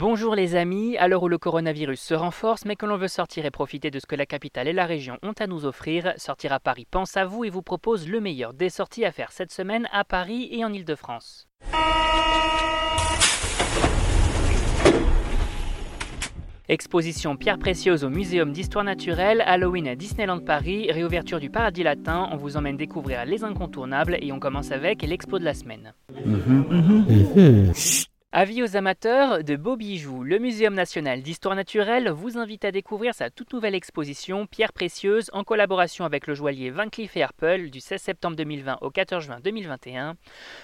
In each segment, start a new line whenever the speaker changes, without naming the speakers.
Bonjour les amis, à l'heure où le coronavirus se renforce mais que l'on veut sortir et profiter de ce que la capitale et la région ont à nous offrir, Sortir à Paris pense à vous et vous propose le meilleur des sorties à faire cette semaine à Paris et en Ile-de-France. Exposition pierres précieuses au Muséum d'Histoire Naturelle, Halloween à Disneyland Paris, réouverture du Paradis Latin, on vous emmène découvrir les incontournables et on commence avec l'expo de la semaine. Avis aux amateurs de beaux bijoux, le Muséum national d'histoire naturelle vous invite à découvrir sa toute nouvelle exposition Pierres précieuses en collaboration avec le joaillier Van Cleef Arpels du 16 septembre 2020 au 14 juin 2021.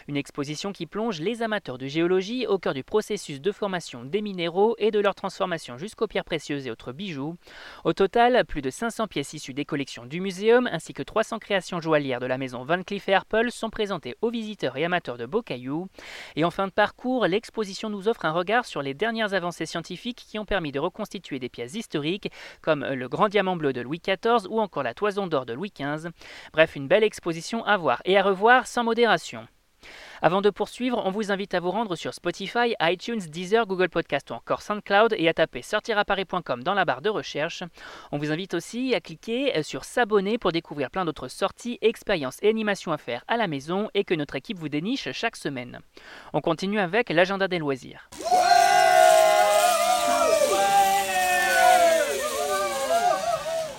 Une exposition qui plonge les amateurs de géologie au cœur du processus de formation des minéraux et de leur transformation jusqu'aux pierres précieuses et autres bijoux. Au total, plus de 500 pièces issues des collections du muséum ainsi que 300 créations joaillières de la maison Van Cleef Arpels sont présentées aux visiteurs et amateurs de beaux cailloux. Et en fin de parcours, l'exposition nous offre un regard sur les dernières avancées scientifiques qui ont permis de reconstituer des pièces historiques comme le grand diamant bleu de Louis XIV ou encore la toison d'or de Louis XV. Bref, une belle exposition à voir et à revoir sans modération. Avant de poursuivre, on vous invite à vous rendre sur Spotify, iTunes, Deezer, Google Podcast ou encore SoundCloud et à taper sortiraparis.com dans la barre de recherche. On vous invite aussi à cliquer sur s'abonner pour découvrir plein d'autres sorties, expériences et animations à faire à la maison et que notre équipe vous déniche chaque semaine. On continue avec l'agenda des loisirs.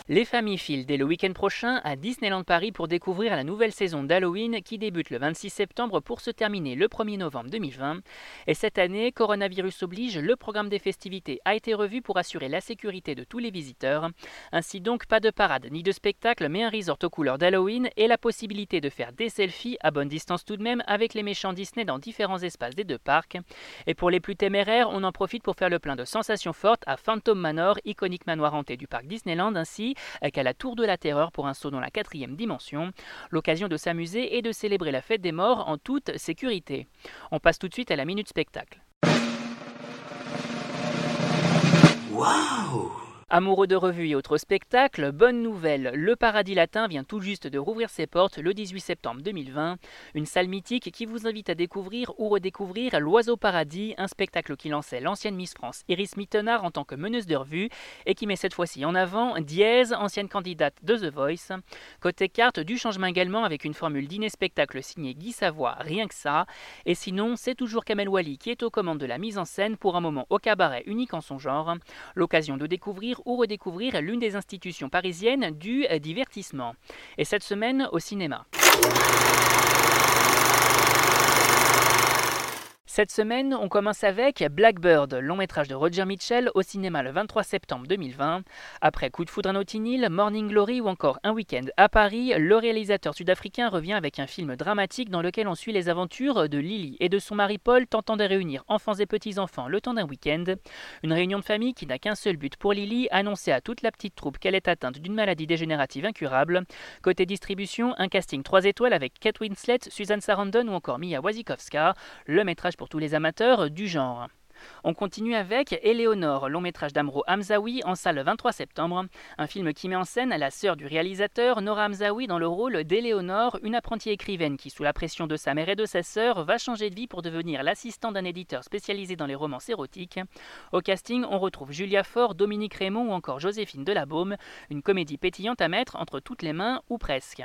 Les familles filent dès le week-end prochain à Disneyland Paris pour découvrir la nouvelle saison d'Halloween qui débute le 26 septembre pour se terminer le 1er novembre 2020. Et cette année, coronavirus oblige, le programme des festivités a été revu pour assurer la sécurité de tous les visiteurs. Ainsi donc, pas de parade ni de spectacle, mais un resort aux couleurs d'Halloween et la possibilité de faire des selfies à bonne distance tout de même avec les méchants Disney dans différents espaces des deux parcs. Et pour les plus téméraires, on en profite pour faire le plein de sensations fortes à Phantom Manor, iconique manoir hanté du parc Disneyland ainsi qu'à la Tour de la Terreur pour un saut dans la quatrième dimension. L'occasion de s'amuser et de célébrer la fête des morts en toute sécurité. On passe tout de suite à la minute spectacle. Waouh Amoureux de revues et autres spectacles, bonne nouvelle, le Paradis Latin vient tout juste de rouvrir ses portes le 18 septembre 2020. Une salle mythique qui vous invite à découvrir ou redécouvrir L'Oiseau Paradis, un spectacle qui lançait l'ancienne Miss France Iris Mittenard en tant que meneuse de revue et qui met cette fois-ci en avant Diez, ancienne candidate de The Voice. Côté carte, du changement également avec une formule dîner-spectacle signée Guy Savoie, rien que ça. Et sinon, c'est toujours Kamel Wally qui est aux commandes de la mise en scène pour un moment au cabaret unique en son genre. L'occasion de découvrir ou redécouvrir l'une des institutions parisiennes du divertissement. Et cette semaine au cinéma. Cette semaine, on commence avec Blackbird, long métrage de Roger Mitchell au cinéma le 23 septembre 2020. Après Coup de foudre à Notting Hill, Morning Glory ou encore Un week-end à Paris, le réalisateur sud-africain revient avec un film dramatique dans lequel on suit les aventures de Lily et de son mari Paul tentant de réunir enfants et petits-enfants le temps d'un week-end. Une réunion de famille qui n'a qu'un seul but pour Lily, annoncer à toute la petite troupe qu'elle est atteinte d'une maladie dégénérative incurable. Côté distribution, un casting 3 étoiles avec Kate Winslet, Susan Sarandon ou encore Mia Wasikowska. Le métrage pour tous les amateurs du genre. On continue avec Éléonore, long métrage d'Amro Hamzaoui en salle le 23 septembre. Un film qui met en scène la sœur du réalisateur, Nora Hamzaoui, dans le rôle d'Éléonore, une apprentie écrivaine qui, sous la pression de sa mère et de sa sœur, va changer de vie pour devenir l'assistant d'un éditeur spécialisé dans les romans érotiques. Au casting, on retrouve Julia Faure, Dominique Raymond ou encore Joséphine Delabaume, une comédie pétillante à mettre entre toutes les mains ou presque.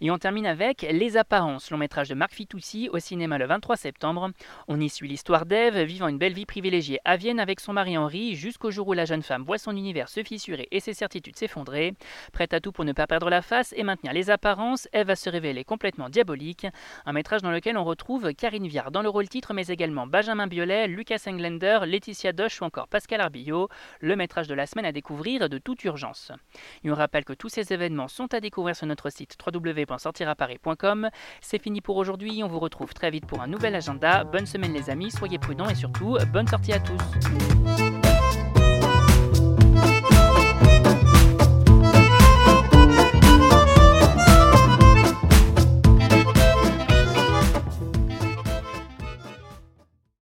Et on termine avec Les Apparences, long métrage de Marc Fitoussi au cinéma le 23 septembre. On y suit l'histoire d'Ève vivant une belle vie privilégiée à Vienne avec son mari Henri jusqu'au jour où la jeune femme voit son univers se fissurer et ses certitudes s'effondrer. Prête à tout pour ne pas perdre la face et maintenir les apparences, Ève va se révéler complètement diabolique. Un métrage dans lequel on retrouve Karine Viard dans le rôle titre mais également Benjamin Biolay, Lucas Englender, Laetitia Doche ou encore Pascal Arbillot. Le métrage de la semaine à découvrir de toute urgence. Et on rappelle que tous ces événements sont à découvrir sur notre site www www.sortiraparis.com. C'est fini pour aujourd'hui, on vous retrouve très vite pour un nouvel agenda. Bonne semaine les amis, soyez prudents et surtout, bonne sortie à tous.